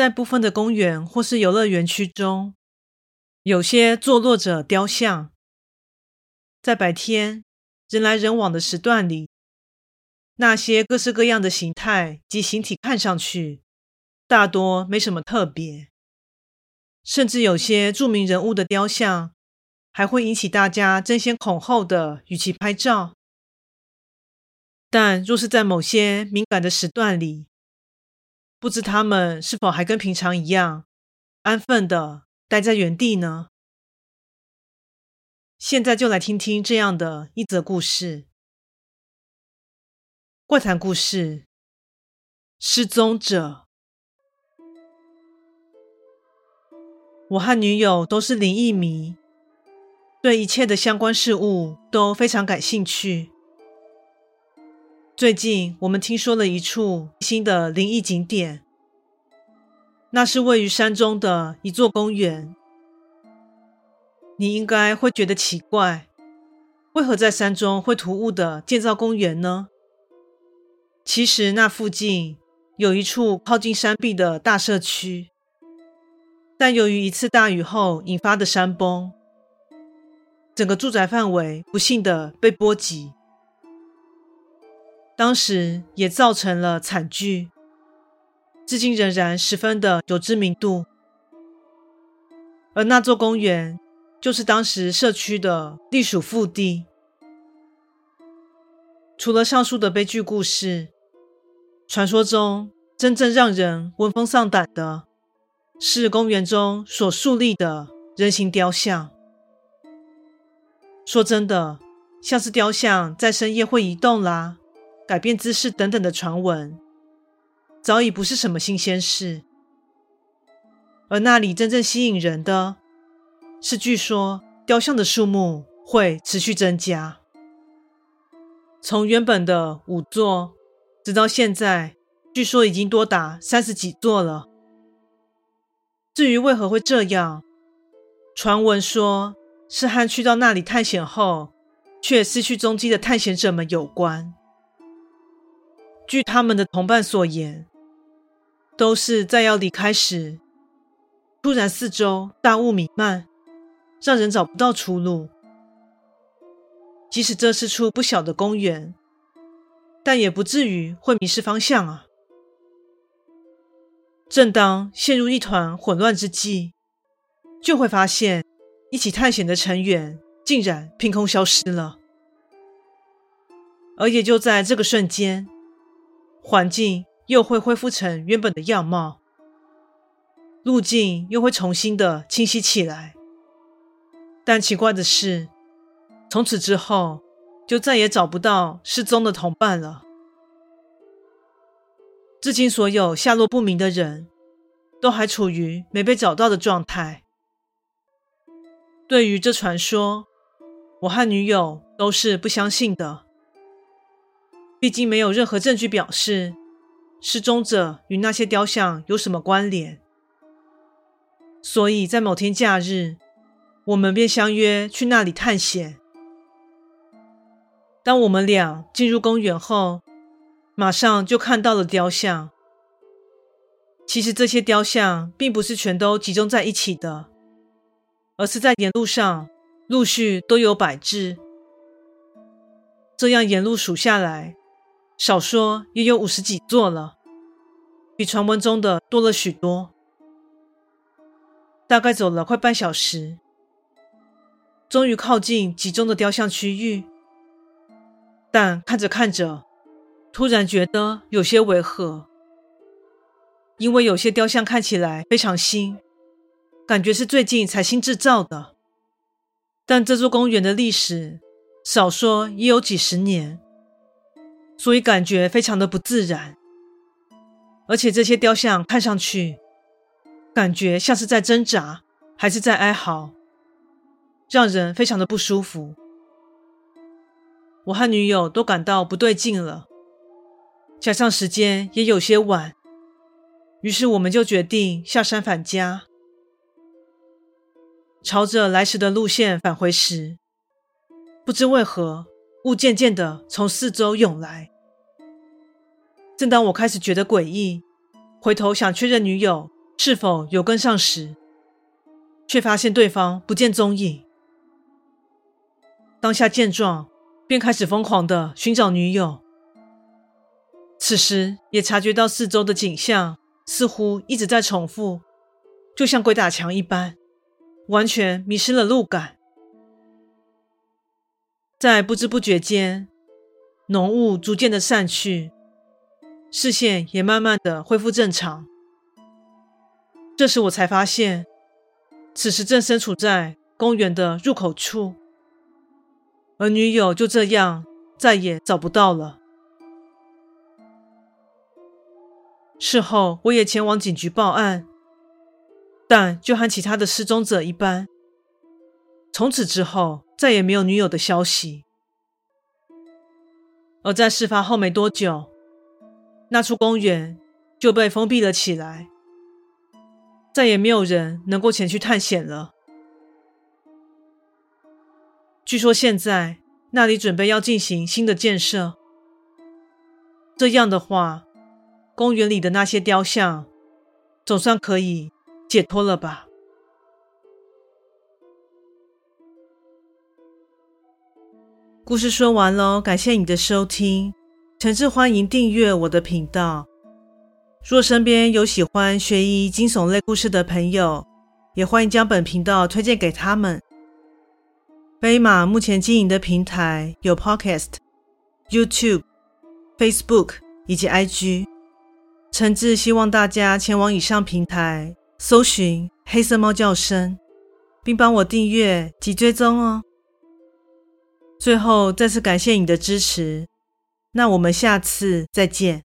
在部分的公园或是游乐园区中，有些坐落着雕像。在白天人来人往的时段里，那些各式各样的形态及形体看上去大多没什么特别，甚至有些著名人物的雕像还会引起大家争先恐后的与其拍照。但若是在某些敏感的时段里，不知他们是否还跟平常一样安分的待在原地呢？现在就来听听这样的一则故事：怪谈故事，失踪者。我和女友都是灵异迷，对一切的相关事物都非常感兴趣。最近，我们听说了一处新的灵异景点，那是位于山中的一座公园。你应该会觉得奇怪，为何在山中会突兀地建造公园呢？其实，那附近有一处靠近山壁的大社区，但由于一次大雨后引发的山崩，整个住宅范围不幸地被波及。当时也造成了惨剧，至今仍然十分的有知名度。而那座公园就是当时社区的隶属腹地。除了上述的悲剧故事，传说中真正让人闻风丧胆的是公园中所树立的人形雕像。说真的，像是雕像在深夜会移动啦。改变姿势等等的传闻，早已不是什么新鲜事。而那里真正吸引人的，是据说雕像的数目会持续增加，从原本的五座，直到现在，据说已经多达三十几座了。至于为何会这样，传闻说是和去到那里探险后却失去踪迹的探险者们有关。据他们的同伴所言，都是在要离开时，突然四周大雾弥漫，让人找不到出路。即使这是处不小的公园，但也不至于会迷失方向啊！正当陷入一团混乱之际，就会发现一起探险的成员竟然凭空消失了，而也就在这个瞬间。环境又会恢复成原本的样貌，路径又会重新的清晰起来。但奇怪的是，从此之后就再也找不到失踪的同伴了。至今，所有下落不明的人都还处于没被找到的状态。对于这传说，我和女友都是不相信的。毕竟没有任何证据表示失踪者与那些雕像有什么关联，所以在某天假日，我们便相约去那里探险。当我们俩进入公园后，马上就看到了雕像。其实这些雕像并不是全都集中在一起的，而是在沿路上陆续都有摆置。这样沿路数下来，少说也有五十几座了，比传闻中的多了许多。大概走了快半小时，终于靠近集中的雕像区域。但看着看着，突然觉得有些违和，因为有些雕像看起来非常新，感觉是最近才新制造的。但这座公园的历史，少说也有几十年。所以感觉非常的不自然，而且这些雕像看上去感觉像是在挣扎，还是在哀嚎，让人非常的不舒服。我和女友都感到不对劲了，加上时间也有些晚，于是我们就决定下山返家。朝着来时的路线返回时，不知为何，雾渐渐的从四周涌来。正当我开始觉得诡异，回头想确认女友是否有跟上时，却发现对方不见踪影。当下见状，便开始疯狂的寻找女友。此时也察觉到四周的景象似乎一直在重复，就像鬼打墙一般，完全迷失了路感。在不知不觉间，浓雾逐渐的散去，视线也慢慢的恢复正常。这时我才发现，此时正身处在公园的入口处。而女友就这样再也找不到了。事后，我也前往警局报案，但就和其他的失踪者一般，从此之后再也没有女友的消息。而在事发后没多久，那处公园就被封闭了起来，再也没有人能够前去探险了。据说现在那里准备要进行新的建设，这样的话，公园里的那些雕像总算可以解脱了吧？故事说完喽，感谢你的收听，诚挚欢迎订阅我的频道。若身边有喜欢悬疑惊悚类故事的朋友，也欢迎将本频道推荐给他们。飞马目前经营的平台有 Podcast、YouTube、Facebook 以及 IG，诚挚希望大家前往以上平台搜寻“黑色猫叫声”，并帮我订阅及追踪哦。最后再次感谢你的支持，那我们下次再见。